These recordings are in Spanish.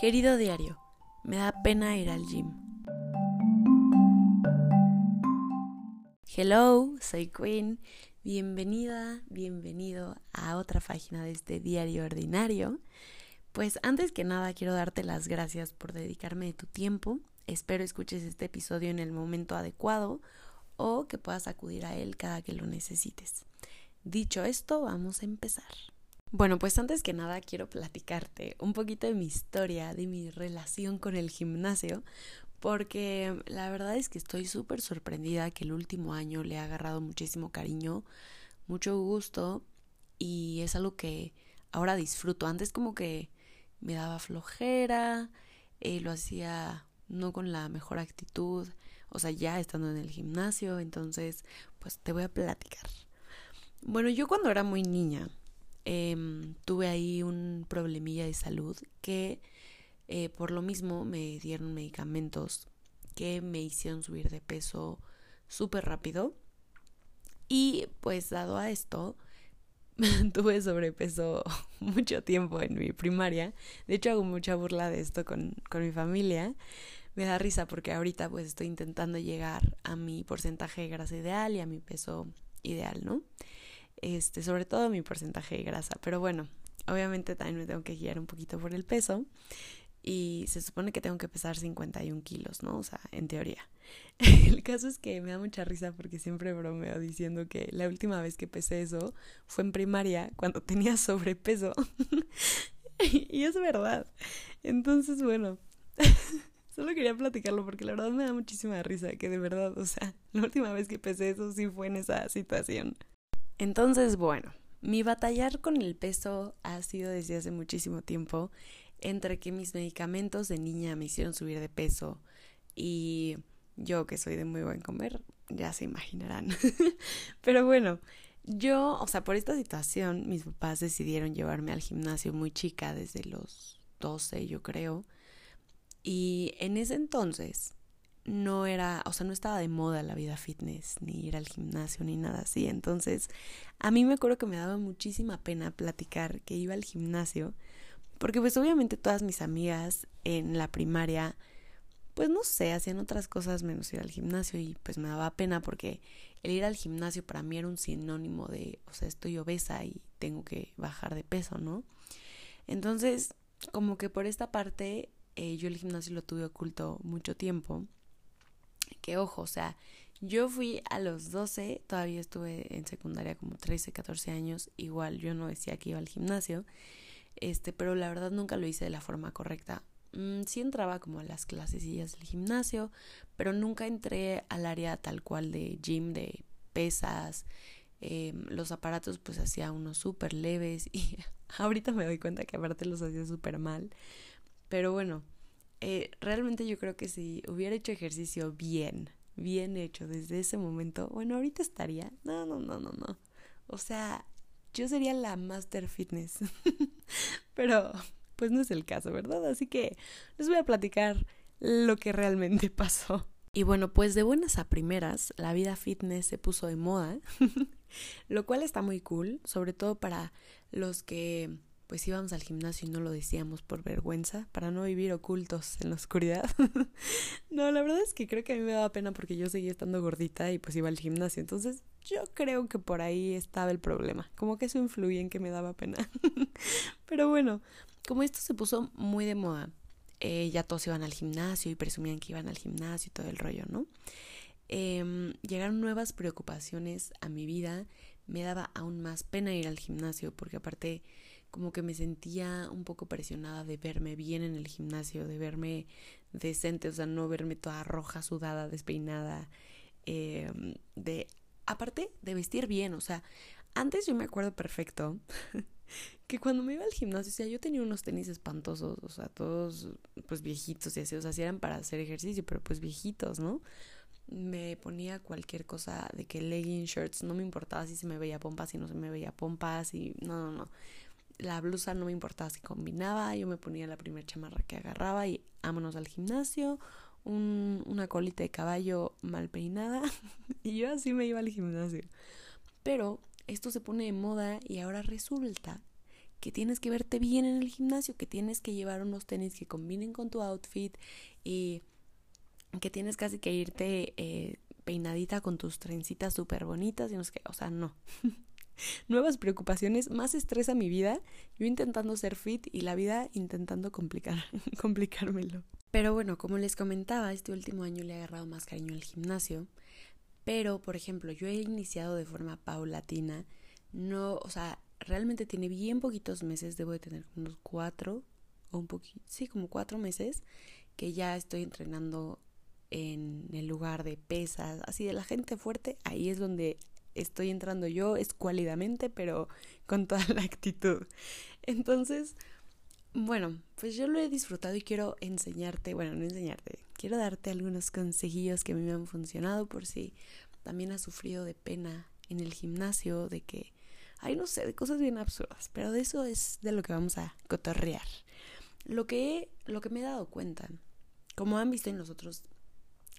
Querido diario, me da pena ir al gym. Hello, soy Queen. Bienvenida, bienvenido a otra página de este diario ordinario. Pues antes que nada quiero darte las gracias por dedicarme de tu tiempo. Espero escuches este episodio en el momento adecuado o que puedas acudir a él cada que lo necesites. Dicho esto, vamos a empezar. Bueno, pues antes que nada quiero platicarte un poquito de mi historia, de mi relación con el gimnasio, porque la verdad es que estoy súper sorprendida que el último año le ha agarrado muchísimo cariño, mucho gusto y es algo que ahora disfruto. Antes como que me daba flojera, eh, lo hacía no con la mejor actitud, o sea, ya estando en el gimnasio, entonces pues te voy a platicar. Bueno, yo cuando era muy niña, Em, tuve ahí un problemilla de salud que eh, por lo mismo me dieron medicamentos que me hicieron subir de peso súper rápido. Y pues dado a esto, tuve sobrepeso mucho tiempo en mi primaria. De hecho, hago mucha burla de esto con, con mi familia. Me da risa porque ahorita pues estoy intentando llegar a mi porcentaje de grasa ideal y a mi peso ideal, ¿no? Este, sobre todo mi porcentaje de grasa. Pero bueno, obviamente también me tengo que guiar un poquito por el peso. Y se supone que tengo que pesar 51 kilos, ¿no? O sea, en teoría. El caso es que me da mucha risa porque siempre bromeo diciendo que la última vez que pesé eso fue en primaria, cuando tenía sobrepeso. y es verdad. Entonces, bueno, solo quería platicarlo porque la verdad me da muchísima risa que de verdad, o sea, la última vez que pesé eso sí fue en esa situación. Entonces, bueno, mi batallar con el peso ha sido desde hace muchísimo tiempo, entre que mis medicamentos de niña me hicieron subir de peso y yo que soy de muy buen comer, ya se imaginarán. Pero bueno, yo, o sea, por esta situación, mis papás decidieron llevarme al gimnasio muy chica, desde los 12, yo creo. Y en ese entonces, no era, o sea, no estaba de moda la vida fitness, ni ir al gimnasio, ni nada así. Entonces, a mí me acuerdo que me daba muchísima pena platicar que iba al gimnasio, porque pues obviamente todas mis amigas en la primaria, pues no sé, hacían otras cosas menos ir al gimnasio y pues me daba pena porque el ir al gimnasio para mí era un sinónimo de, o sea, estoy obesa y tengo que bajar de peso, ¿no? Entonces, como que por esta parte, eh, yo el gimnasio lo tuve oculto mucho tiempo que ojo, o sea, yo fui a los 12, todavía estuve en secundaria como 13, 14 años, igual yo no decía que iba al gimnasio, este, pero la verdad nunca lo hice de la forma correcta. Mm, sí entraba como a las clasesillas del gimnasio, pero nunca entré al área tal cual de gym, de pesas, em, los aparatos pues hacía unos súper leves y ahorita me doy cuenta que aparte los hacía súper mal, pero bueno, eh, realmente yo creo que si hubiera hecho ejercicio bien, bien hecho desde ese momento, bueno, ahorita estaría. No, no, no, no, no. O sea, yo sería la master fitness. Pero, pues no es el caso, ¿verdad? Así que les voy a platicar lo que realmente pasó. Y bueno, pues de buenas a primeras, la vida fitness se puso de moda, lo cual está muy cool, sobre todo para los que pues íbamos al gimnasio y no lo decíamos por vergüenza, para no vivir ocultos en la oscuridad. no, la verdad es que creo que a mí me daba pena porque yo seguía estando gordita y pues iba al gimnasio. Entonces yo creo que por ahí estaba el problema. Como que eso influía en que me daba pena. Pero bueno, como esto se puso muy de moda, eh, ya todos iban al gimnasio y presumían que iban al gimnasio y todo el rollo, ¿no? Em, llegaron nuevas preocupaciones a mi vida. Me daba aún más pena ir al gimnasio porque aparte como que me sentía un poco presionada de verme bien en el gimnasio, de verme decente, o sea, no verme toda roja, sudada, despeinada, em, de, aparte de vestir bien, o sea, antes yo me acuerdo perfecto que cuando me iba al gimnasio, o sea, yo tenía unos tenis espantosos, o sea, todos pues viejitos y así, o sea, sí eran para hacer ejercicio, pero pues viejitos, ¿no? Me ponía cualquier cosa de que leggings, shirts, no me importaba si se me veía pompas, si no se me veía pompas, y no, no, no la blusa no me importaba si combinaba, yo me ponía la primera chamarra que agarraba y vámonos al gimnasio, un, una colita de caballo mal peinada y yo así me iba al gimnasio. Pero esto se pone de moda y ahora resulta que tienes que verte bien en el gimnasio, que tienes que llevar unos tenis que combinen con tu outfit y que tienes casi que irte eh, peinadita con tus trencitas súper bonitas y no sé o sea, no. Nuevas preocupaciones, más estrés a mi vida, yo intentando ser fit y la vida intentando complicar, complicármelo. Pero bueno, como les comentaba, este último año le he agarrado más cariño al gimnasio. Pero, por ejemplo, yo he iniciado de forma paulatina. No, o sea, realmente tiene bien poquitos meses, debo de tener unos cuatro o un poquito, sí, como cuatro meses que ya estoy entrenando en el lugar de pesas, así de la gente fuerte, ahí es donde estoy entrando yo escuálidamente, pero con toda la actitud. Entonces, bueno, pues yo lo he disfrutado y quiero enseñarte, bueno, no enseñarte, quiero darte algunos consejillos que a mí me han funcionado por si también has sufrido de pena en el gimnasio, de que, ay, no sé, de cosas bien absurdas, pero de eso es de lo que vamos a cotorrear. Lo que, lo que me he dado cuenta, como han visto en los otros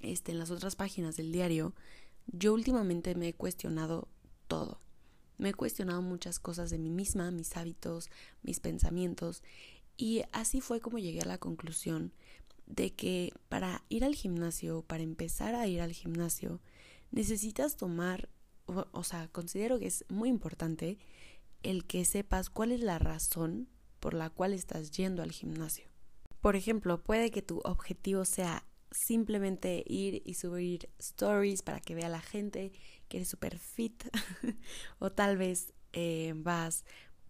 este, en las otras páginas del diario, yo últimamente me he cuestionado todo. Me he cuestionado muchas cosas de mí misma, mis hábitos, mis pensamientos, y así fue como llegué a la conclusión de que para ir al gimnasio, para empezar a ir al gimnasio, necesitas tomar, o, sea, considero que es muy importante el que sepas cuál es la razón por la cual estás yendo al gimnasio. Por ejemplo, puede que tu objetivo sea simplemente ir y subir stories para que vea la gente que eres super fit o tal vez eh, vas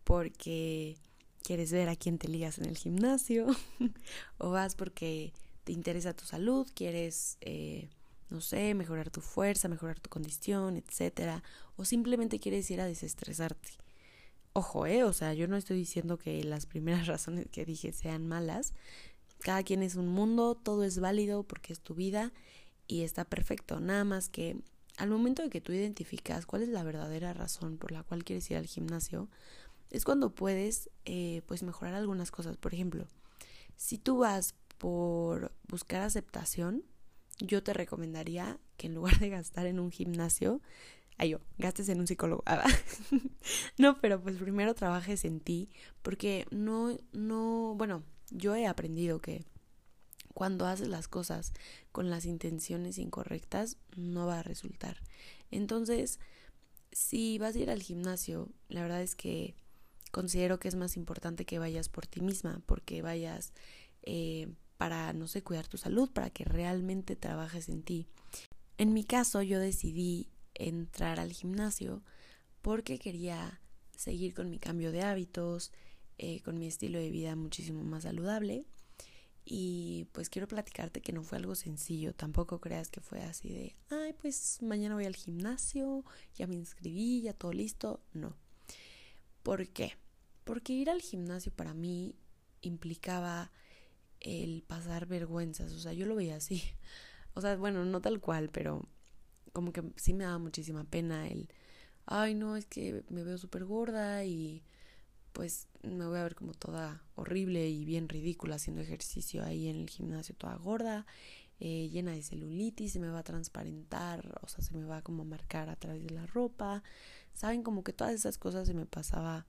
porque quieres ver a quién te ligas en el gimnasio o vas porque te interesa tu salud, quieres, eh, no sé, mejorar tu fuerza, mejorar tu condición, etcétera, o simplemente quieres ir a desestresarte. Ojo, eh, o sea, yo no estoy diciendo que las primeras razones que dije sean malas, cada quien es un mundo, todo es válido porque es tu vida y está perfecto. Nada más que al momento de que tú identificas cuál es la verdadera razón por la cual quieres ir al gimnasio, es cuando puedes eh, pues mejorar algunas cosas. Por ejemplo, si tú vas por buscar aceptación, yo te recomendaría que en lugar de gastar en un gimnasio, ay yo, gastes en un psicólogo. Ah, no, pero pues primero trabajes en ti, porque no, no, bueno, yo he aprendido que cuando haces las cosas con las intenciones incorrectas, no va a resultar. Entonces, si vas a ir al gimnasio, la verdad es que considero que es más importante que vayas por ti misma, porque vayas eh, para, no sé, cuidar tu salud, para que realmente trabajes en ti. En mi caso, yo decidí entrar al gimnasio porque quería seguir con mi cambio de hábitos, eh, con mi estilo de vida muchísimo más saludable. Y pues quiero platicarte que no fue algo sencillo, tampoco creas que fue así de, ay, pues mañana voy al gimnasio, ya me inscribí, ya todo listo. No. ¿Por qué? Porque ir al gimnasio para mí implicaba el pasar vergüenzas, o sea, yo lo veía así. O sea, bueno, no tal cual, pero como que sí me daba muchísima pena el, ay, no, es que me veo súper gorda y pues me voy a ver como toda horrible y bien ridícula haciendo ejercicio ahí en el gimnasio, toda gorda, eh, llena de celulitis, se me va a transparentar, o sea, se me va como a marcar a través de la ropa. Saben, como que todas esas cosas se me pasaba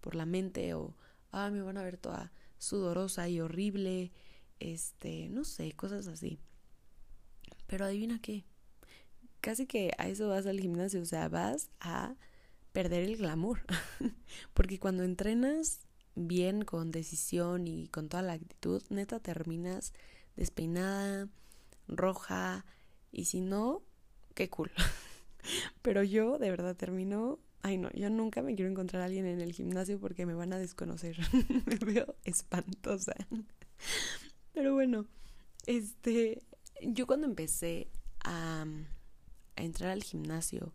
por la mente o, ah, me van a ver toda sudorosa y horrible, este, no sé, cosas así. Pero adivina qué, casi que a eso vas al gimnasio, o sea, vas a perder el glamour. Porque cuando entrenas bien, con decisión y con toda la actitud, neta terminas despeinada, roja, y si no, qué cool. Pero yo de verdad termino, ay no, yo nunca me quiero encontrar a alguien en el gimnasio porque me van a desconocer. me veo espantosa. Pero bueno, este, yo cuando empecé a, a entrar al gimnasio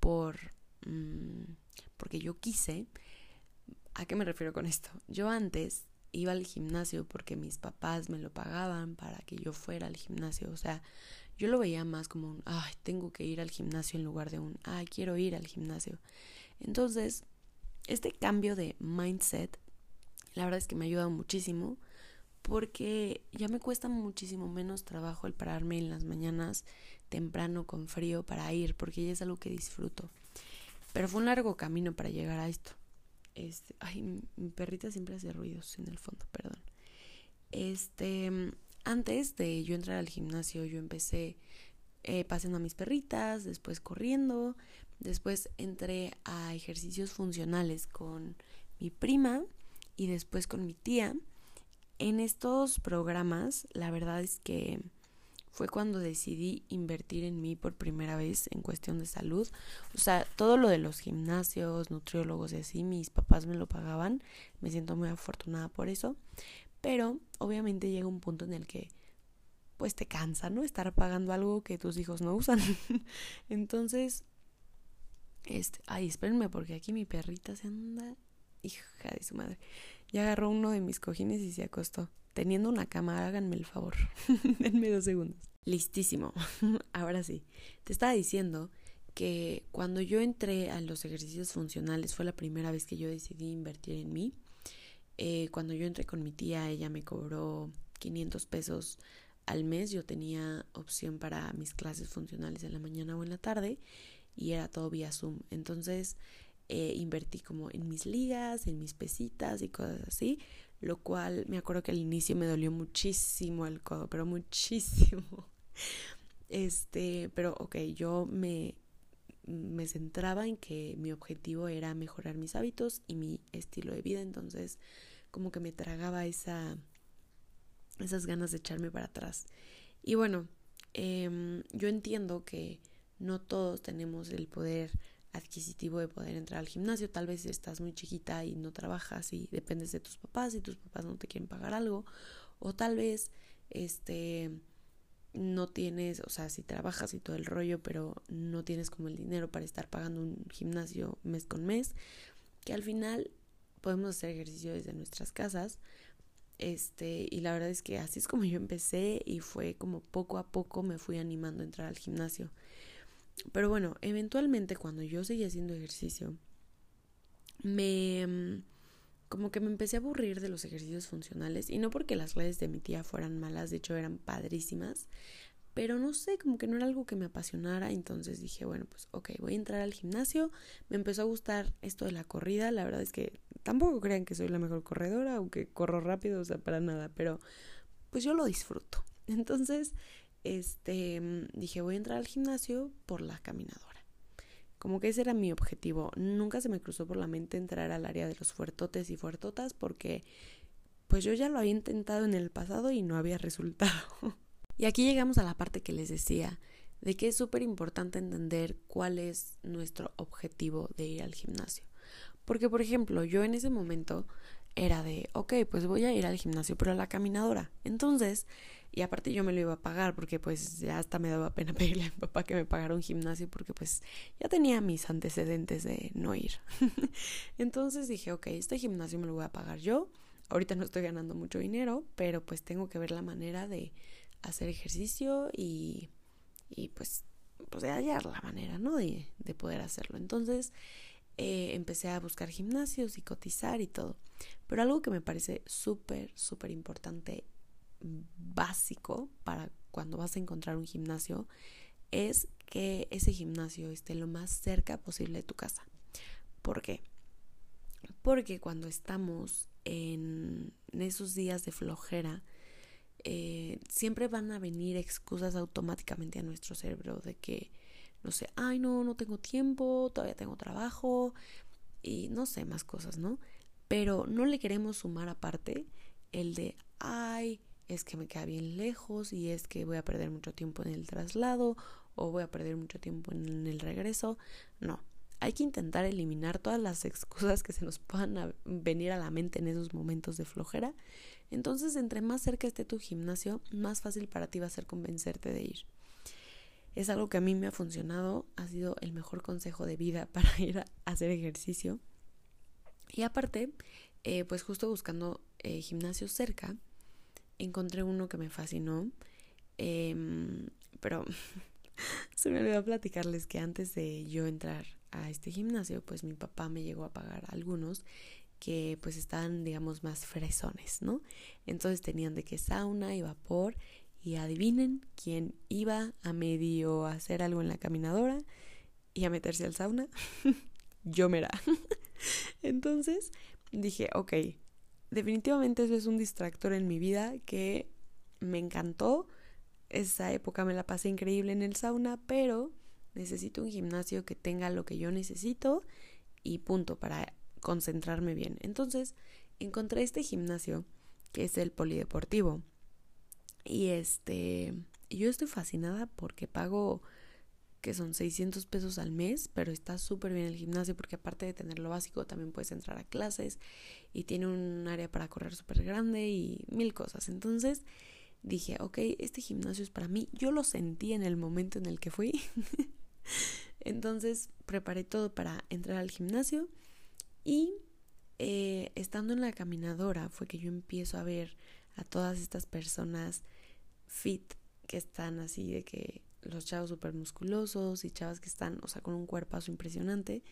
por Mm, porque yo quise. ¿A qué me refiero con esto? Yo antes iba al gimnasio porque mis papás me lo pagaban para que yo fuera al gimnasio. O sea, yo lo veía más como un, ay, tengo que ir al gimnasio en lugar de un, ay, quiero ir al gimnasio. Entonces, este cambio de mindset, la verdad es que me ha ayudado muchísimo porque ya me cuesta muchísimo menos trabajo el pararme en las mañanas temprano con frío para ir, porque ya es algo que disfruto. Pero fue un largo camino para llegar a esto. Este, ay, mi perrita siempre hace ruidos en el fondo, perdón. Este, antes de yo entrar al gimnasio, yo empecé eh, pasando a mis perritas, después corriendo, después entré a ejercicios funcionales con mi prima y después con mi tía. En estos programas, la verdad es que fue cuando decidí invertir en mí por primera vez en cuestión de salud. O sea, todo lo de los gimnasios, nutriólogos y así, mis papás me lo pagaban. Me siento muy afortunada por eso. Pero obviamente llega un punto en el que pues te cansa, ¿no? Estar pagando algo que tus hijos no usan. Entonces, este, ay, espérenme porque aquí mi perrita se anda, hija de su madre. Ya agarró uno de mis cojines y se acostó. Teniendo una cama, háganme el favor. Denme dos segundos. Listísimo. Ahora sí. Te estaba diciendo que cuando yo entré a los ejercicios funcionales fue la primera vez que yo decidí invertir en mí. Eh, cuando yo entré con mi tía, ella me cobró 500 pesos al mes. Yo tenía opción para mis clases funcionales en la mañana o en la tarde y era todo vía Zoom. Entonces eh, invertí como en mis ligas, en mis pesitas y cosas así, lo cual me acuerdo que al inicio me dolió muchísimo el codo, pero muchísimo. Este, pero ok, yo me, me centraba en que mi objetivo era mejorar mis hábitos y mi estilo de vida, entonces como que me tragaba esa, esas ganas de echarme para atrás. Y bueno, em, yo entiendo que no todos tenemos el poder adquisitivo de poder entrar al gimnasio. Tal vez estás muy chiquita y no trabajas y dependes de tus papás y tus papás no te quieren pagar algo. O tal vez este no tienes, o sea, si trabajas y todo el rollo, pero no tienes como el dinero para estar pagando un gimnasio mes con mes, que al final podemos hacer ejercicio desde nuestras casas. Este, y la verdad es que así es como yo empecé y fue como poco a poco me fui animando a entrar al gimnasio. Pero bueno, eventualmente cuando yo seguía haciendo ejercicio, me mm, como que me empecé a aburrir de los ejercicios funcionales y no porque las clases de mi tía fueran malas, de hecho eran padrísimas, pero no sé, como que no era algo que me apasionara, entonces dije, bueno, pues ok, voy a entrar al gimnasio, me empezó a gustar esto de la corrida, la verdad es que tampoco crean que soy la mejor corredora o que corro rápido, o sea, para nada, pero pues yo lo disfruto. Entonces, este, dije, voy a entrar al gimnasio por la caminadora. Como que ese era mi objetivo. Nunca se me cruzó por la mente entrar al área de los fuertotes y fuertotas porque pues yo ya lo había intentado en el pasado y no había resultado. y aquí llegamos a la parte que les decía, de que es súper importante entender cuál es nuestro objetivo de ir al gimnasio. Porque, por ejemplo, yo en ese momento era de, ok, pues voy a ir al gimnasio, pero a la caminadora. Entonces, y aparte yo me lo iba a pagar porque pues ya hasta me daba pena pedirle a mi papá que me pagara un gimnasio porque pues ya tenía mis antecedentes de no ir. Entonces dije, ok, este gimnasio me lo voy a pagar yo. Ahorita no estoy ganando mucho dinero, pero pues tengo que ver la manera de hacer ejercicio y, y pues, pues de hallar la manera, ¿no? De, de poder hacerlo. Entonces eh, empecé a buscar gimnasios y cotizar y todo. Pero algo que me parece súper, súper importante básico para cuando vas a encontrar un gimnasio es que ese gimnasio esté lo más cerca posible de tu casa. ¿Por qué? Porque cuando estamos en esos días de flojera, eh, siempre van a venir excusas automáticamente a nuestro cerebro de que, no sé, ay, no, no tengo tiempo, todavía tengo trabajo y no sé, más cosas, ¿no? Pero no le queremos sumar aparte el de, ay, es que me queda bien lejos y es que voy a perder mucho tiempo en el traslado o voy a perder mucho tiempo en el regreso. No, hay que intentar eliminar todas las excusas que se nos puedan venir a la mente en esos momentos de flojera. Entonces, entre más cerca esté tu gimnasio, más fácil para ti va a ser convencerte de ir. Es algo que a mí me ha funcionado, ha sido el mejor consejo de vida para ir a hacer ejercicio. Y aparte, eh, pues justo buscando eh, gimnasios cerca, encontré uno que me fascinó, em, pero se me olvidó platicarles que antes de yo entrar a este gimnasio, pues mi papá me llegó a pagar algunos que pues estaban, digamos, más fresones, ¿no? Entonces tenían de que sauna y vapor y adivinen quién iba a medio hacer algo en la caminadora y a meterse al sauna. yo mera. Entonces dije, ok, definitivamente eso es un distractor en mi vida que me encantó. Esa época me la pasé increíble en el sauna, pero necesito un gimnasio que tenga lo que yo necesito y punto para concentrarme bien. Entonces encontré este gimnasio que es el polideportivo. Y este, yo estoy fascinada porque pago que son 600 pesos al mes, pero está súper bien el gimnasio porque aparte de tener lo básico también puedes entrar a clases y tiene un área para correr súper grande y mil cosas. Entonces dije, ok, este gimnasio es para mí. Yo lo sentí en el momento en el que fui. Entonces preparé todo para entrar al gimnasio y eh, estando en la caminadora fue que yo empiezo a ver a todas estas personas fit que están así de que los chavos súper musculosos y chavas que están, o sea, con un cuerpazo impresionante.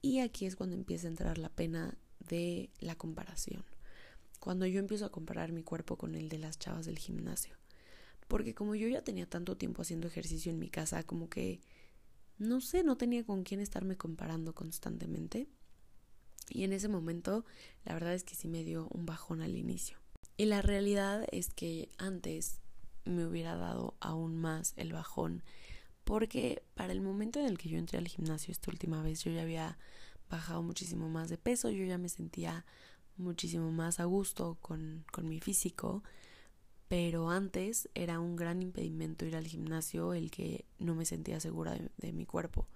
Y aquí es cuando empieza a entrar la pena de la comparación. Cuando yo empiezo a comparar mi cuerpo con el de las chavas del gimnasio. Porque como yo ya tenía tanto tiempo haciendo ejercicio en mi casa, como que, no sé, no tenía con quién estarme comparando constantemente. Y en ese momento, la verdad es que sí me dio un bajón al inicio. Y la realidad es que antes me hubiera dado aún más el bajón. Porque para el momento en el que yo entré al gimnasio esta última vez, yo ya había bajado muchísimo más de peso, yo ya me sentía muchísimo más a gusto con, con mi físico, pero antes era un gran impedimento ir al gimnasio el que no me sentía segura de, de mi cuerpo,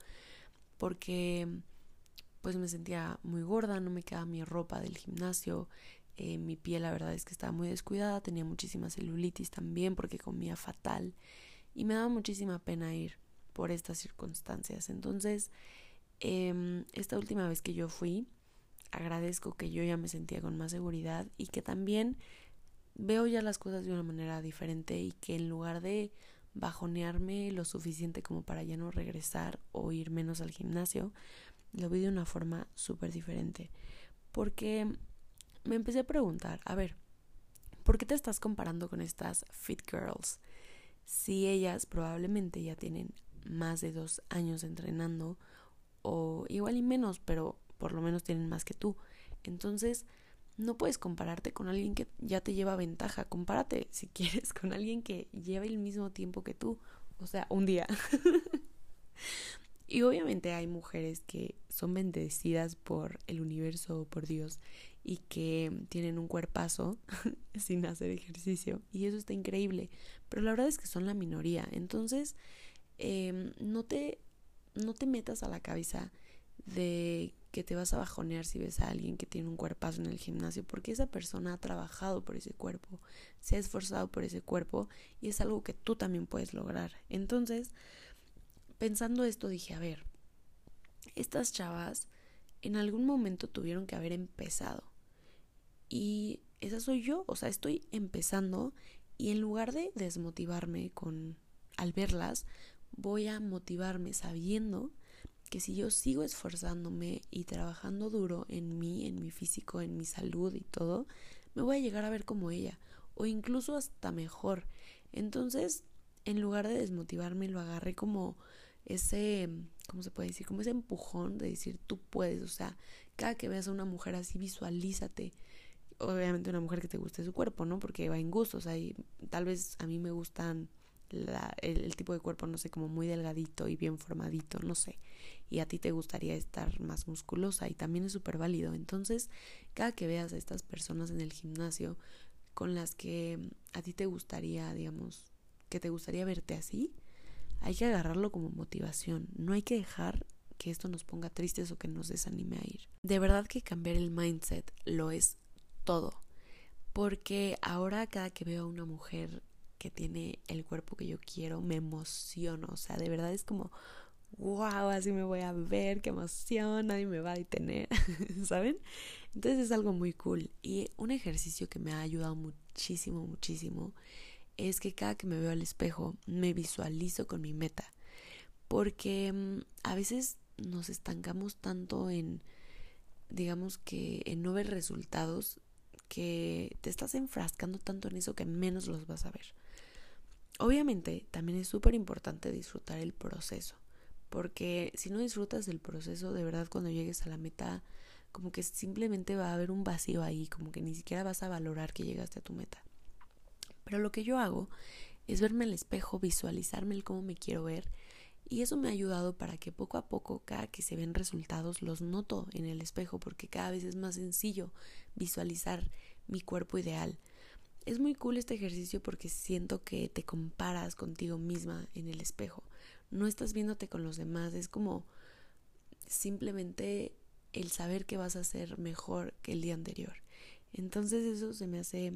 porque pues me sentía muy gorda, no me quedaba mi ropa del gimnasio, eh, mi piel la verdad es que estaba muy descuidada, tenía muchísima celulitis también porque comía fatal y me daba muchísima pena ir por estas circunstancias. Entonces, eh, esta última vez que yo fui, agradezco que yo ya me sentía con más seguridad y que también veo ya las cosas de una manera diferente y que en lugar de bajonearme lo suficiente como para ya no regresar o ir menos al gimnasio, lo vi de una forma súper diferente. Porque me empecé a preguntar, a ver, ¿por qué te estás comparando con estas fit girls? Si ellas probablemente ya tienen más de dos años entrenando, o igual y menos, pero por lo menos tienen más que tú. Entonces, no puedes compararte con alguien que ya te lleva ventaja. Compárate, si quieres, con alguien que lleva el mismo tiempo que tú. O sea, un día. y obviamente hay mujeres que son bendecidas por el universo o por Dios y que tienen un cuerpazo sin hacer ejercicio. Y eso está increíble. Pero la verdad es que son la minoría. Entonces em, no te no te metas a la cabeza de que te vas a bajonear si ves a alguien que tiene un cuerpazo en el gimnasio porque esa persona ha trabajado por ese cuerpo se ha esforzado por ese cuerpo y es algo que tú también puedes lograr. Entonces pensando esto dije a ver estas chavas en algún momento tuvieron que haber empezado y esa soy yo, o sea, estoy empezando y en lugar de desmotivarme con al verlas, voy a motivarme sabiendo que si yo sigo esforzándome y trabajando duro en mí, en mi físico, en mi salud y todo, me voy a llegar a ver como ella o incluso hasta mejor. Entonces, en lugar de desmotivarme, lo agarré como ese, ¿cómo se puede decir? Como ese empujón de decir, tú puedes, o sea, cada que veas a una mujer así, visualízate, obviamente una mujer que te guste su cuerpo, ¿no? Porque va en gustos, hay, tal vez a mí me gustan la, el, tipo de cuerpo, no sé, como muy delgadito y bien formadito, no sé, y a ti te gustaría estar más musculosa y también es súper válido. Entonces, cada que veas a estas personas en el gimnasio con las que a ti te gustaría, digamos, que te gustaría verte así, hay que agarrarlo como motivación, no hay que dejar que esto nos ponga tristes o que nos desanime a ir. De verdad que cambiar el mindset lo es todo. Porque ahora cada que veo a una mujer que tiene el cuerpo que yo quiero, me emociono. O sea, de verdad es como, wow, así me voy a ver, qué emoción, nadie me va a detener, ¿saben? Entonces es algo muy cool. Y un ejercicio que me ha ayudado muchísimo, muchísimo, es que cada que me veo al espejo, me visualizo con mi meta. Porque mm, a veces nos estancamos tanto en, digamos que, en no ver resultados que te estás enfrascando tanto en eso que menos los vas a ver. Obviamente también es súper importante disfrutar el proceso, porque si no disfrutas del proceso, de verdad cuando llegues a la meta, como que simplemente va a haber un vacío ahí, como que ni siquiera vas a valorar que llegaste a tu meta. Pero lo que yo hago es verme al espejo, visualizarme el cómo me quiero ver y eso me ha ayudado para que poco a poco, cada que se ven resultados, los noto en el espejo porque cada vez es más sencillo visualizar mi cuerpo ideal. Es muy cool este ejercicio porque siento que te comparas contigo misma en el espejo. No estás viéndote con los demás, es como simplemente el saber que vas a ser mejor que el día anterior. Entonces eso se me hace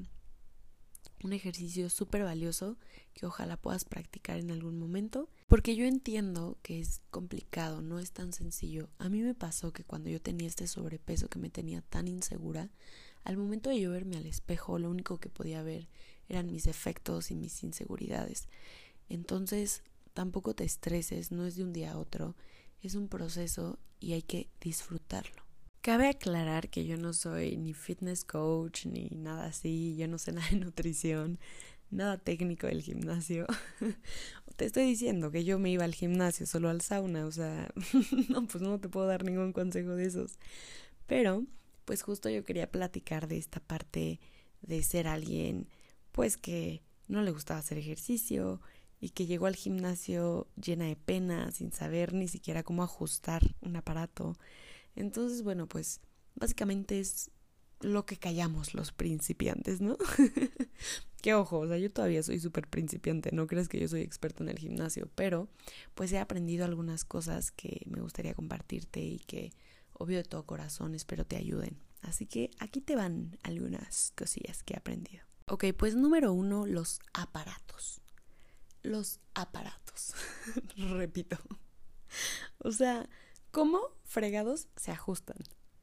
un ejercicio súper valioso que ojalá puedas practicar en algún momento, porque yo entiendo que es complicado, no es tan sencillo. A mí me pasó que cuando yo tenía este sobrepeso que me tenía tan insegura, al momento de yo verme al espejo, lo único que podía ver eran mis defectos y mis inseguridades. Entonces, tampoco te estreses, no es de un día a otro, es un proceso y hay que disfrutarlo. Cabe aclarar que yo no soy ni fitness coach ni nada así, yo no sé nada de nutrición, nada técnico del gimnasio. te estoy diciendo que yo me iba al gimnasio, solo al sauna, o sea, no, pues no te puedo dar ningún consejo de esos. Pero, pues justo yo quería platicar de esta parte de ser alguien, pues que no le gustaba hacer ejercicio y que llegó al gimnasio llena de pena, sin saber ni siquiera cómo ajustar un aparato entonces, bueno, pues básicamente es lo que callamos los principiantes, ¿no? Qué ojo, o sea, yo todavía soy súper principiante, no crees que yo soy experto en el gimnasio, pero pues he aprendido algunas cosas que me gustaría compartirte y que, obvio de todo corazón, espero te ayuden. Así que aquí te van algunas cosillas que he aprendido. Ok, pues número uno, los aparatos. Los aparatos. Repito. O sea, ¿Cómo fregados se ajustan?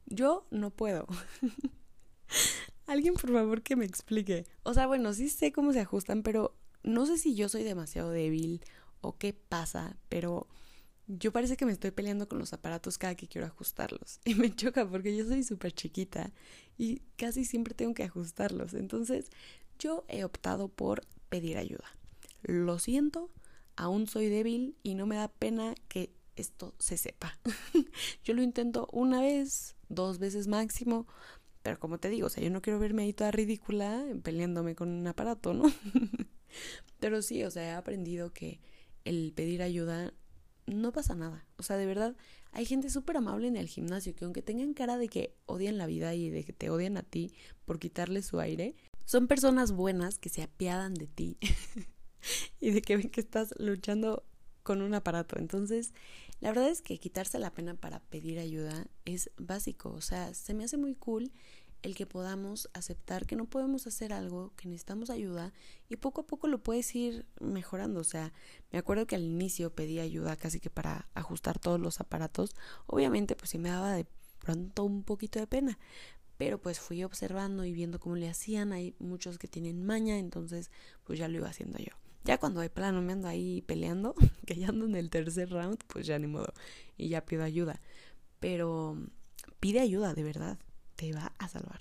Yo no puedo. Alguien por favor que me explique. O sea, bueno, sí sé cómo se ajustan, pero no sé si yo soy demasiado débil o qué pasa, pero yo parece que me estoy peleando con los aparatos cada que quiero ajustarlos. Y me choca porque yo soy súper chiquita y casi siempre tengo que ajustarlos. Entonces, yo he optado por pedir ayuda. Lo siento, aún soy débil y no me da pena que esto se sepa. yo lo intento una vez, dos veces máximo, pero como te digo, o sea, yo no quiero verme ahí toda ridícula peleándome con un aparato, ¿no? pero sí, o sea, he aprendido que el pedir ayuda no pasa nada. O sea, de verdad, hay gente súper amable en el gimnasio que aunque tengan cara de que odian la vida y de que te odian a ti por quitarle su aire, son personas buenas que se apiadan de ti y de que ven que estás luchando con un aparato. Entonces, la verdad es que quitarse la pena para pedir ayuda es básico, o sea, se me hace muy cool el que podamos aceptar que no podemos hacer algo, que necesitamos ayuda y poco a poco lo puedes ir mejorando. O sea, me acuerdo que al inicio pedí ayuda casi que para ajustar todos los aparatos. Obviamente, pues sí me daba de pronto un poquito de pena, pero pues fui observando y viendo cómo le hacían. Hay muchos que tienen maña, entonces pues ya lo iba haciendo yo. Ya cuando de plano me ando ahí peleando, que ya ando en el tercer round, pues ya ni modo. Y ya pido ayuda. Pero pide ayuda, de verdad. Te va a salvar.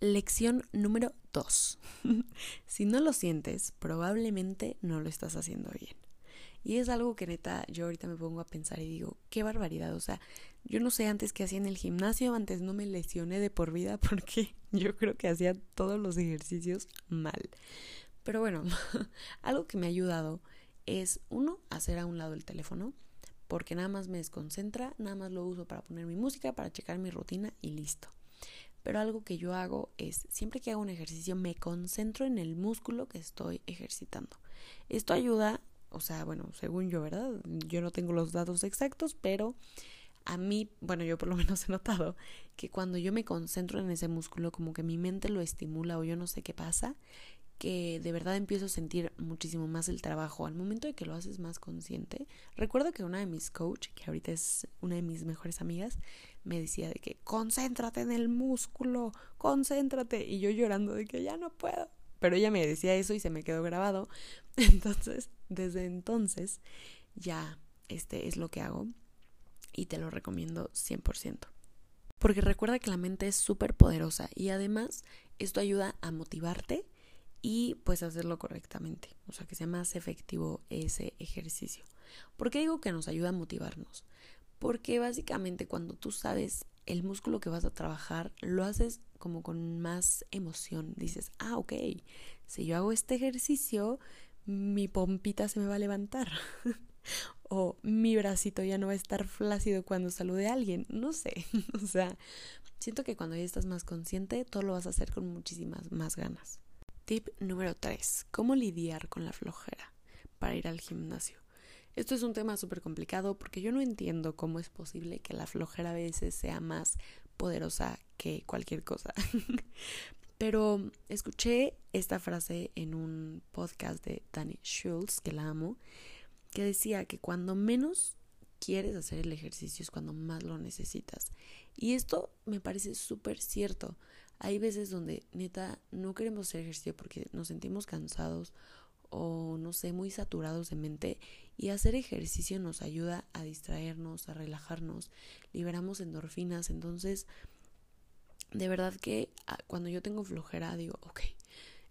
Lección número 2. si no lo sientes, probablemente no lo estás haciendo bien. Y es algo que neta, yo ahorita me pongo a pensar y digo, qué barbaridad. O sea, yo no sé antes qué hacía en el gimnasio, antes no me lesioné de por vida porque yo creo que hacía todos los ejercicios mal. Pero bueno, algo que me ha ayudado es, uno, hacer a un lado el teléfono, porque nada más me desconcentra, nada más lo uso para poner mi música, para checar mi rutina y listo. Pero algo que yo hago es, siempre que hago un ejercicio, me concentro en el músculo que estoy ejercitando. Esto ayuda, o sea, bueno, según yo, ¿verdad? Yo no tengo los datos exactos, pero a mí, bueno, yo por lo menos he notado que cuando yo me concentro en ese músculo, como que mi mente lo estimula o yo no sé qué pasa, que de verdad empiezo a sentir muchísimo más el trabajo al momento de que lo haces más consciente. Recuerdo que una de mis coach, que ahorita es una de mis mejores amigas, me decía de que concéntrate en el músculo, concéntrate y yo llorando de que ya no puedo. Pero ella me decía eso y se me quedó grabado. Entonces, desde entonces ya este es lo que hago y te lo recomiendo 100%. Porque recuerda que la mente es súper poderosa y además esto ayuda a motivarte y pues hacerlo correctamente, o sea, que sea más efectivo ese ejercicio. ¿Por qué digo que nos ayuda a motivarnos? Porque básicamente cuando tú sabes el músculo que vas a trabajar, lo haces como con más emoción. Dices, ah, ok, si yo hago este ejercicio, mi pompita se me va a levantar. o mi bracito ya no va a estar flácido cuando salude a alguien. No sé. o sea, siento que cuando ya estás más consciente, todo lo vas a hacer con muchísimas más ganas. Tip número 3. ¿Cómo lidiar con la flojera para ir al gimnasio? Esto es un tema súper complicado porque yo no entiendo cómo es posible que la flojera a veces sea más poderosa que cualquier cosa. Pero escuché esta frase en un podcast de Danny Schultz, que la amo, que decía que cuando menos quieres hacer el ejercicio es cuando más lo necesitas. Y esto me parece súper cierto. Hay veces donde neta no queremos hacer ejercicio porque nos sentimos cansados o no sé, muy saturados de mente y hacer ejercicio nos ayuda a distraernos, a relajarnos, liberamos endorfinas, entonces de verdad que ah, cuando yo tengo flojera digo, ok,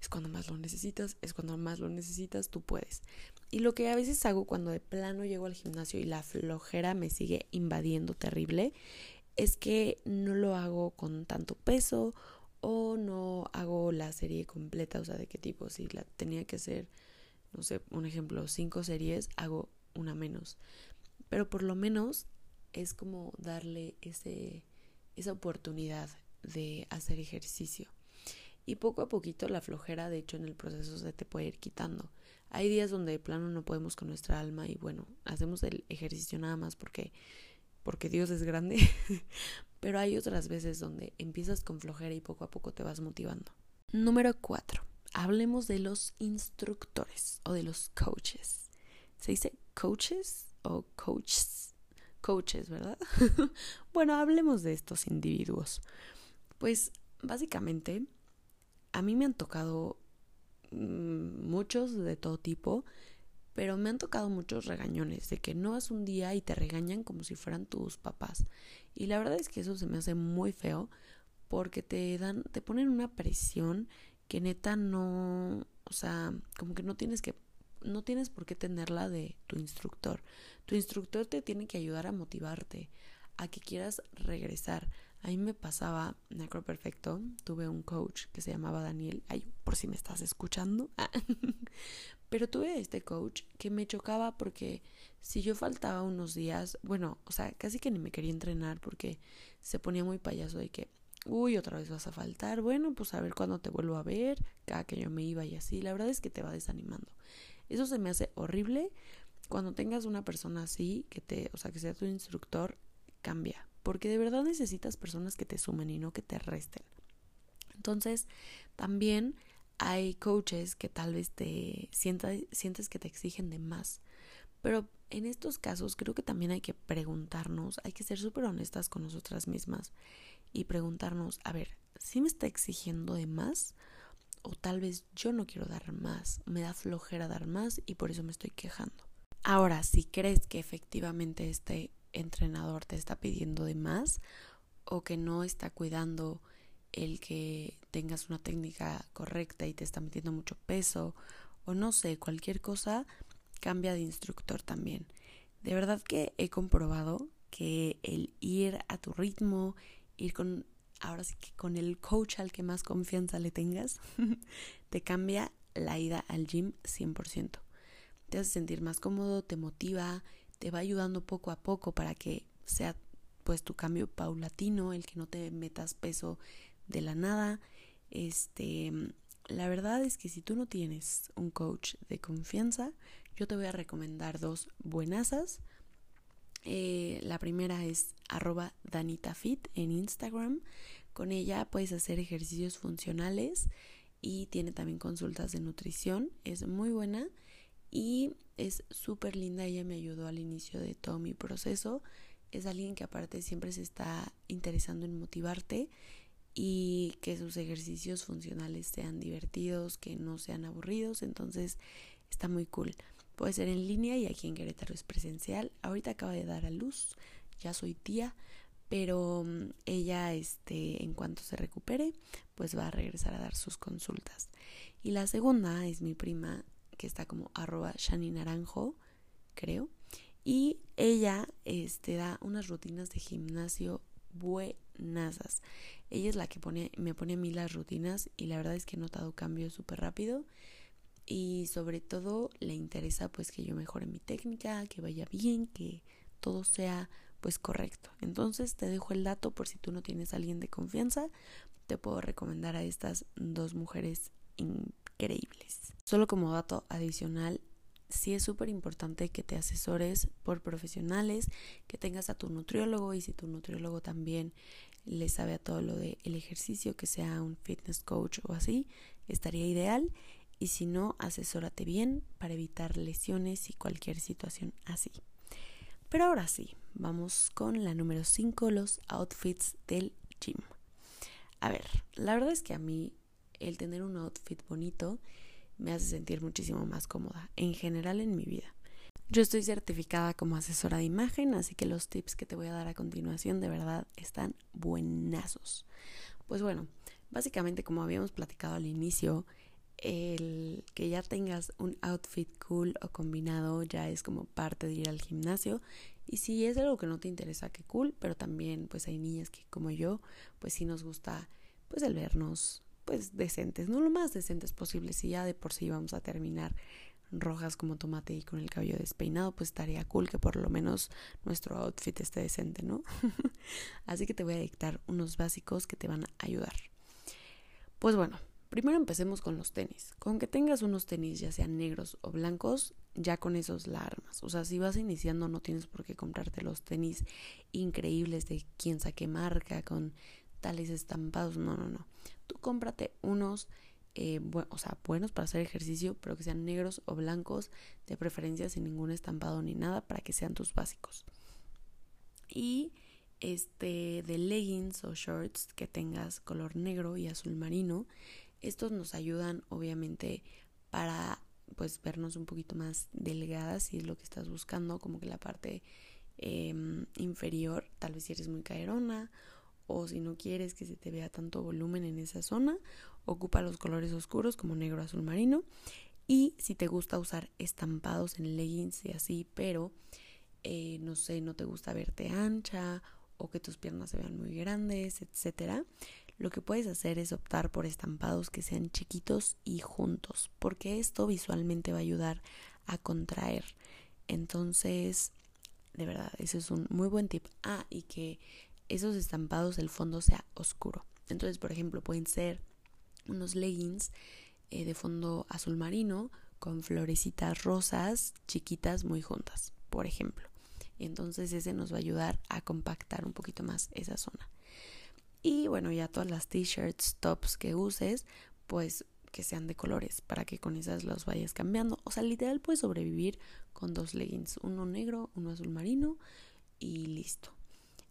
es cuando más lo necesitas, es cuando más lo necesitas, tú puedes. Y lo que a veces hago cuando de plano llego al gimnasio y la flojera me sigue invadiendo terrible, es que no lo hago con tanto peso o no hago la serie completa, o sea, de qué tipo, si la tenía que hacer, no sé, un ejemplo, cinco series, hago una menos. Pero por lo menos es como darle ese, esa oportunidad de hacer ejercicio. Y poco a poquito la flojera, de hecho, en el proceso se te puede ir quitando. Hay días donde de plano no podemos con nuestra alma y bueno, hacemos el ejercicio nada más porque porque Dios es grande, pero hay otras veces donde empiezas con flojera y poco a poco te vas motivando. Número 4. Hablemos de los instructores o de los coaches. ¿Se dice coaches o coaches? Coaches, ¿verdad? bueno, hablemos de estos individuos. Pues básicamente a mí me han tocado mm, muchos de todo tipo pero me han tocado muchos regañones de que no vas un día y te regañan como si fueran tus papás. Y la verdad es que eso se me hace muy feo porque te dan, te ponen una presión que neta no, o sea, como que no tienes que, no tienes por qué tenerla de tu instructor. Tu instructor te tiene que ayudar a motivarte, a que quieras regresar. A mí me pasaba, me perfecto, tuve un coach que se llamaba Daniel, ay, por si me estás escuchando, pero tuve este coach que me chocaba porque si yo faltaba unos días, bueno, o sea, casi que ni me quería entrenar porque se ponía muy payaso de que, uy, otra vez vas a faltar, bueno, pues a ver cuándo te vuelvo a ver, cada que yo me iba y así, la verdad es que te va desanimando. Eso se me hace horrible cuando tengas una persona así, que te, o sea, que sea tu instructor, cambia, porque de verdad necesitas personas que te sumen y no que te resten. Entonces, también hay coaches que tal vez te sientes que te exigen de más. Pero en estos casos creo que también hay que preguntarnos, hay que ser súper honestas con nosotras mismas y preguntarnos, a ver, ¿sí me está exigiendo de más? O tal vez yo no quiero dar más, me da flojera dar más y por eso me estoy quejando. Ahora, si crees que efectivamente este entrenador te está pidiendo de más o que no está cuidando el que tengas una técnica correcta y te está metiendo mucho peso o no sé, cualquier cosa, cambia de instructor también. De verdad que he comprobado que el ir a tu ritmo, ir con, ahora sí que con el coach al que más confianza le tengas, te cambia la ida al gym 100%. Te hace sentir más cómodo, te motiva, te va ayudando poco a poco para que sea pues tu cambio paulatino, el que no te metas peso de la nada. Este, la verdad es que si tú no tienes un coach de confianza, yo te voy a recomendar dos buenasas. Eh, la primera es arroba danitafit en Instagram. Con ella puedes hacer ejercicios funcionales y tiene también consultas de nutrición. Es muy buena y es súper linda. Ella me ayudó al inicio de todo mi proceso. Es alguien que aparte siempre se está interesando en motivarte y que sus ejercicios funcionales sean divertidos, que no sean aburridos. Entonces está muy cool. Puede ser en línea y aquí en Querétaro es presencial. Ahorita acaba de dar a luz, ya soy tía, pero mm, ella, este, en cuanto se recupere, pues va a regresar a dar sus consultas. Y la segunda es mi prima, que está como arroba Shani Naranjo, creo. Y ella este, da unas rutinas de gimnasio buenasas. Ella es la que pone, me pone a mí las rutinas y la verdad es que he notado cambios súper rápido y sobre todo le interesa pues que yo mejore mi técnica, que vaya bien, que todo sea pues correcto. Entonces te dejo el dato por si tú no tienes a alguien de confianza, te puedo recomendar a estas dos mujeres increíbles. Solo como dato adicional, sí es súper importante que te asesores por profesionales, que tengas a tu nutriólogo y si tu nutriólogo también le sabe a todo lo del ejercicio, que sea un fitness coach o así, estaría ideal. Y si no, asesórate bien para evitar lesiones y cualquier situación así. Pero ahora sí, vamos con la número 5, los outfits del gym. A ver, la verdad es que a mí el tener un outfit bonito me hace sentir muchísimo más cómoda en general en mi vida. Yo estoy certificada como asesora de imagen, así que los tips que te voy a dar a continuación de verdad están buenazos. Pues bueno, básicamente como habíamos platicado al inicio, el que ya tengas un outfit cool o combinado ya es como parte de ir al gimnasio y si es algo que no te interesa que cool pero también pues hay niñas que como yo pues sí nos gusta pues el vernos pues decentes, no lo más decentes posible. Si ya de por sí vamos a terminar rojas como tomate y con el cabello despeinado, pues estaría cool que por lo menos nuestro outfit esté decente, ¿no? Así que te voy a dictar unos básicos que te van a ayudar. Pues bueno, primero empecemos con los tenis. Con que tengas unos tenis, ya sean negros o blancos, ya con esos la armas. O sea, si vas iniciando no tienes por qué comprarte los tenis increíbles de quién saque marca, con tales estampados, no, no, no. Tú cómprate unos, eh, o sea, buenos para hacer ejercicio, pero que sean negros o blancos, de preferencia sin ningún estampado ni nada, para que sean tus básicos. Y este de leggings o shorts que tengas color negro y azul marino, estos nos ayudan obviamente para pues vernos un poquito más delgadas si es lo que estás buscando, como que la parte em, inferior, tal vez si eres muy caerona o si no quieres que se te vea tanto volumen en esa zona, ocupa los colores oscuros como negro, azul marino. Y si te gusta usar estampados en leggings y así, pero eh, no sé, no te gusta verte ancha o que tus piernas se vean muy grandes, etcétera, lo que puedes hacer es optar por estampados que sean chiquitos y juntos, porque esto visualmente va a ayudar a contraer. Entonces, de verdad, ese es un muy buen tip. Ah, y que esos estampados el fondo sea oscuro. Entonces, por ejemplo, pueden ser unos leggings eh, de fondo azul marino con florecitas rosas chiquitas muy juntas, por ejemplo. Entonces ese nos va a ayudar a compactar un poquito más esa zona. Y bueno, ya todas las t-shirts, tops que uses, pues que sean de colores para que con esas los vayas cambiando. O sea, literal puedes sobrevivir con dos leggings, uno negro, uno azul marino y listo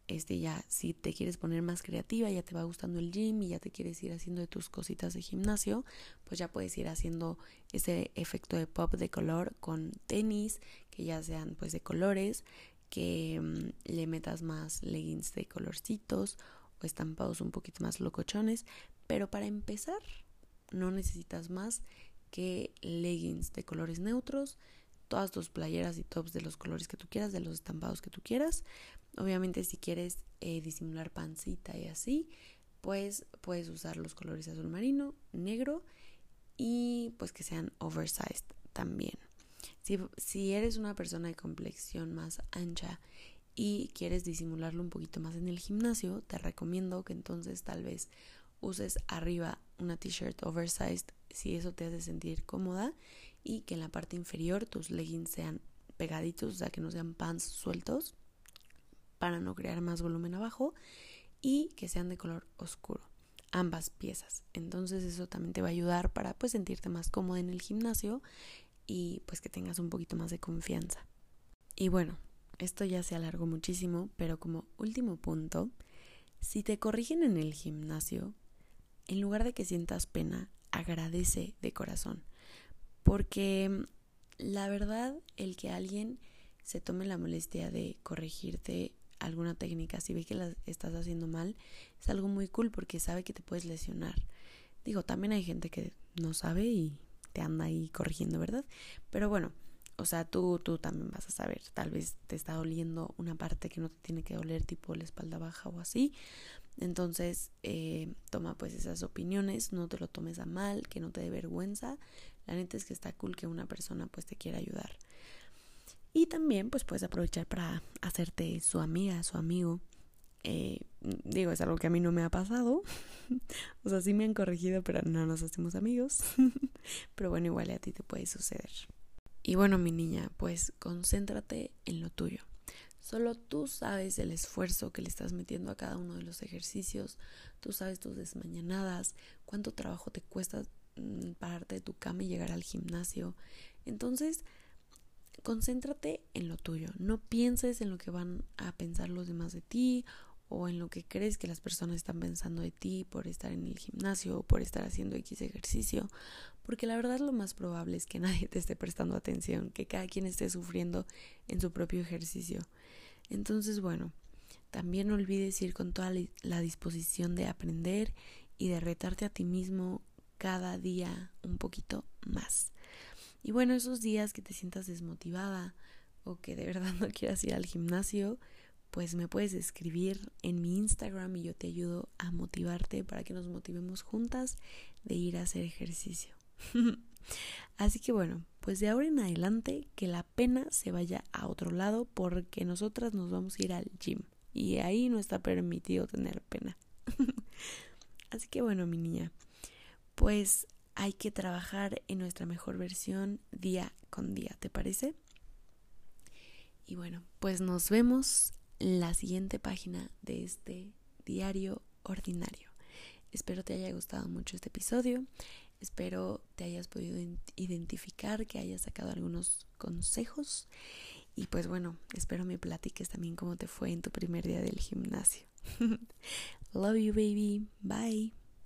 este ya si te quieres poner más creativa, ya te va gustando el gym y ya te quieres ir haciendo de tus cositas de gimnasio, pues ya puedes ir haciendo ese efecto de pop de color con tenis que ya sean pues de colores, que mm, le metas más leggings de colorcitos o estampados un poquito más locochones, pero para empezar no necesitas más que leggings de colores neutros, todas tus playeras y tops de los colores que tú quieras, de los estampados que tú quieras, Obviamente si quieres eh, disimular pancita y así, pues puedes usar los colores azul marino, negro y pues que sean oversized también. Si, si eres una persona de complexión más ancha y quieres disimularlo un poquito más en el gimnasio, te recomiendo que entonces tal vez uses arriba una t-shirt oversized si eso te hace sentir cómoda y que en la parte inferior tus leggings sean pegaditos, o sea que no sean pants sueltos para no crear más volumen abajo y que sean de color oscuro ambas piezas. Entonces eso también te va a ayudar para pues sentirte más cómodo en el gimnasio y pues que tengas un poquito más de confianza. Y bueno esto ya se alargó muchísimo pero como último punto si te corrigen en el gimnasio en lugar de que sientas pena agradece de corazón. Porque la verdad el que alguien se tome la molestia de corregirte alguna técnica, si ve que la estás haciendo mal, es algo muy cool porque sabe que te puedes lesionar. Digo, también hay gente que no sabe y te anda ahí corrigiendo, ¿verdad? Pero bueno, o sea, tú, tú también vas a saber, tal vez te está doliendo una parte que no te tiene que doler, tipo la espalda baja o así. Entonces, eh, toma pues esas opiniones, no te lo tomes a mal, que no te dé vergüenza. La neta es que está cool que una persona pues te quiera ayudar. Y también pues puedes aprovechar para hacerte su amiga, su amigo. Eh, digo, es algo que a mí no me ha pasado. o sea, sí me han corregido, pero no nos hacemos amigos. pero bueno, igual a ti te puede suceder. Y bueno, mi niña, pues concéntrate en lo tuyo. Solo tú sabes el esfuerzo que le estás metiendo a cada uno de los ejercicios, tú sabes tus desmañanadas, cuánto trabajo te cuesta mm, pararte de tu cama y llegar al gimnasio. Entonces, concéntrate en lo tuyo, no pienses en lo que van a pensar los demás de ti o en lo que crees que las personas están pensando de ti por estar en el gimnasio o por estar haciendo X ejercicio, porque la verdad lo más probable es que nadie te esté prestando atención, que cada quien esté sufriendo en su propio ejercicio. Entonces, bueno, también no olvides ir con toda la disposición de aprender y de retarte a ti mismo cada día un poquito más. Y bueno, esos días que te sientas desmotivada o que de verdad no quieras ir al gimnasio, pues me puedes escribir en mi Instagram y yo te ayudo a motivarte para que nos motivemos juntas de ir a hacer ejercicio. Así que bueno, pues de ahora en adelante que la pena se vaya a otro lado porque nosotras nos vamos a ir al gym y ahí no está permitido tener pena. Así que bueno, mi niña, pues hay que trabajar en nuestra mejor versión día con día, ¿te parece? Y bueno, pues nos vemos en la siguiente página de este diario ordinario. Espero te haya gustado mucho este episodio. Espero te hayas podido identificar, que hayas sacado algunos consejos. Y pues bueno, espero me platiques también cómo te fue en tu primer día del gimnasio. Love you, baby. Bye.